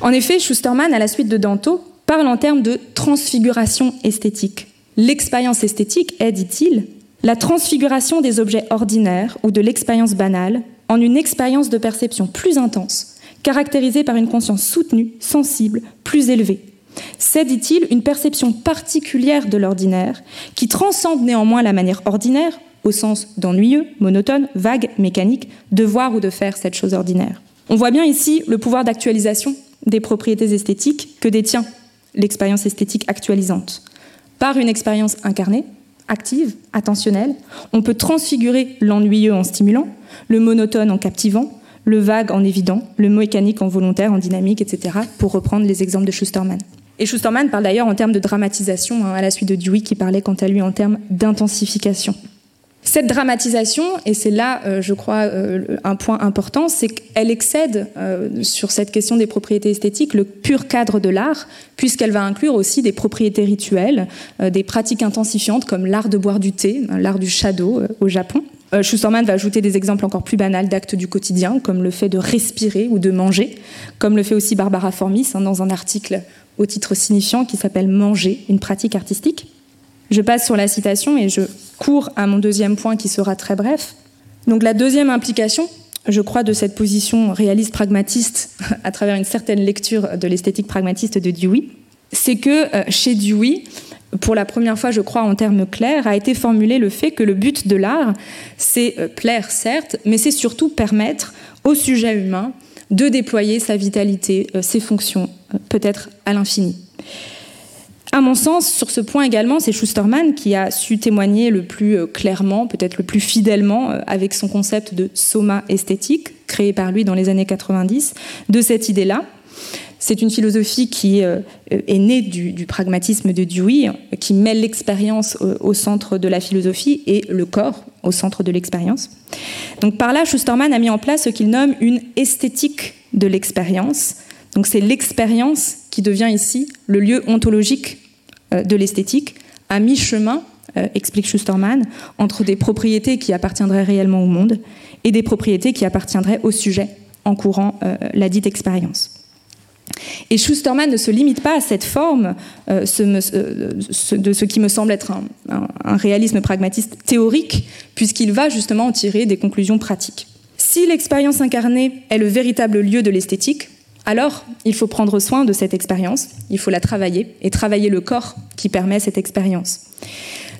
En effet, Schusterman, à la suite de Danto, parle en termes de transfiguration esthétique. L'expérience esthétique est, dit-il, la transfiguration des objets ordinaires ou de l'expérience banale en une expérience de perception plus intense, caractérisée par une conscience soutenue, sensible, plus élevée. C'est, dit-il, une perception particulière de l'ordinaire qui transcende néanmoins la manière ordinaire au sens d'ennuyeux, monotone, vague, mécanique, de voir ou de faire cette chose ordinaire. On voit bien ici le pouvoir d'actualisation des propriétés esthétiques que détient l'expérience esthétique actualisante. Par une expérience incarnée, active, attentionnelle, on peut transfigurer l'ennuyeux en stimulant, le monotone en captivant, le vague en évident, le mécanique en volontaire, en dynamique, etc., pour reprendre les exemples de Schusterman. Et Schusterman parle d'ailleurs en termes de dramatisation, hein, à la suite de Dewey, qui parlait quant à lui en termes d'intensification. Cette dramatisation, et c'est là, euh, je crois, euh, un point important, c'est qu'elle excède euh, sur cette question des propriétés esthétiques le pur cadre de l'art, puisqu'elle va inclure aussi des propriétés rituelles, des pratiques intensifiantes comme l'art de boire du thé, l'art du shadow au Japon. Schusterman va ajouter des exemples encore plus banals d'actes du quotidien, comme le fait de respirer ou de manger, comme le fait aussi Barbara Formis hein, dans un article au titre signifiant qui s'appelle Manger, une pratique artistique. Je passe sur la citation et je cours à mon deuxième point qui sera très bref. Donc la deuxième implication, je crois, de cette position réaliste pragmatiste à travers une certaine lecture de l'esthétique pragmatiste de Dewey, c'est que euh, chez Dewey, pour la première fois, je crois, en termes clairs, a été formulé le fait que le but de l'art, c'est euh, plaire, certes, mais c'est surtout permettre au sujet humain de déployer sa vitalité, euh, ses fonctions, peut-être à l'infini. À mon sens, sur ce point également, c'est Schusterman qui a su témoigner le plus clairement, peut-être le plus fidèlement, avec son concept de soma esthétique, créé par lui dans les années 90, de cette idée-là. C'est une philosophie qui euh, est née du, pragmatisme de Dewey, qui met l'expérience au centre de la philosophie et le corps au centre de l'expérience. Donc par là, Schusterman a mis en place ce qu'il nomme une esthétique de l'expérience. Donc c'est l'expérience qui devient ici le lieu ontologique euh, de l'esthétique, à mi-chemin, euh, explique Schusterman, entre des propriétés qui appartiendraient réellement au monde et des propriétés qui appartiendraient au sujet encourant euh, la dite expérience. Et Schusterman ne se limite pas à cette forme de ce qui me semble être un réalisme pragmatiste théorique, puisqu'il va justement en tirer des conclusions pratiques. Si l'expérience incarnée est le véritable lieu de l'esthétique, alors il faut prendre soin de cette expérience, il faut la travailler et travailler le corps qui permet cette expérience.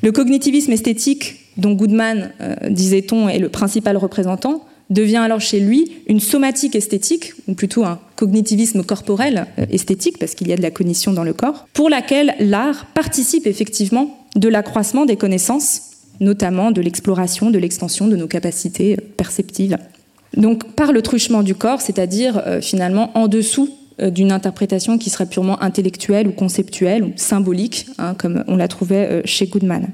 Le cognitivisme esthétique, dont Goodman, euh, disait-on, est le principal représentant, devient alors chez lui une somatique esthétique, ou plutôt un cognitivisme corporel euh, esthétique, parce qu'il y a de la cognition dans le corps, pour laquelle l'art participe effectivement de l'accroissement des connaissances, notamment de l'exploration, de l'extension de nos capacités euh, perceptives. Donc par le truchement du corps, c'est-à-dire euh, finalement en dessous d'une interprétation qui serait purement intellectuelle ou conceptuelle ou symbolique, hein, comme on la trouvait chez Goodman.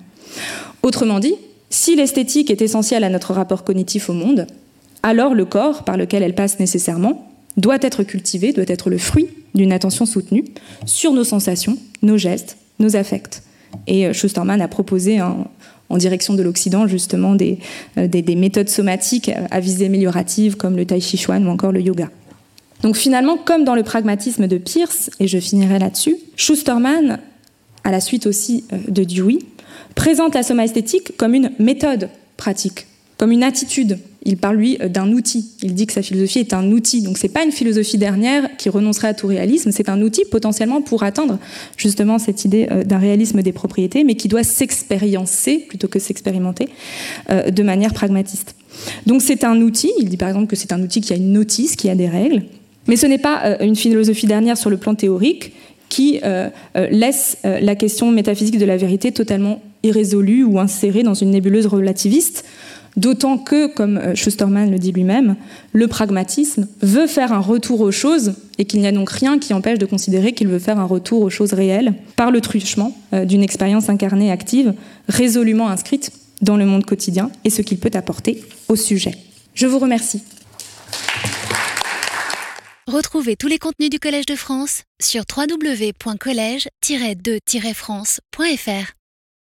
Autrement dit, si l'esthétique est essentielle à notre rapport cognitif au monde, alors le corps par lequel elle passe nécessairement doit être cultivé, doit être le fruit d'une attention soutenue sur nos sensations, nos gestes, nos affects. Et euh, Schusterman a proposé en, direction de l'Occident justement des, euh, des, méthodes somatiques à visée améliorative comme le tai chi chuan ou encore le yoga. Donc finalement, comme dans le pragmatisme de Pierce, et je finirai là-dessus, Schusterman, à la suite aussi euh, de Dewey, présente la soma esthétique comme une méthode pratique, comme une attitude. Il parle, lui, d'un outil. Il dit que sa philosophie est un outil. Donc, ce n'est pas une philosophie dernière qui renoncerait à tout réalisme, c'est un outil potentiellement pour atteindre justement cette idée euh, d'un réalisme des propriétés, mais qui doit s'expériencer plutôt que s'expérimenter euh, de manière pragmatiste. Donc, c'est un outil. Il dit par exemple que c'est un outil qui a une notice, qui a des règles. Mais ce n'est pas euh, une philosophie dernière sur le plan théorique qui laisse la question métaphysique de la vérité totalement irrésolu ou inséré dans une nébuleuse relativiste, d'autant que, comme euh, Schusterman le dit lui-même, le pragmatisme veut faire un retour aux choses et qu'il n'y a donc rien qui empêche de considérer qu'il veut faire un retour aux choses réelles par le truchement euh, d'une expérience incarnée active, résolument inscrite dans le monde quotidien et ce qu'il peut apporter au sujet. Je vous remercie. Retrouvez tous les contenus du Collège de France sur www.colège-2-france.fr.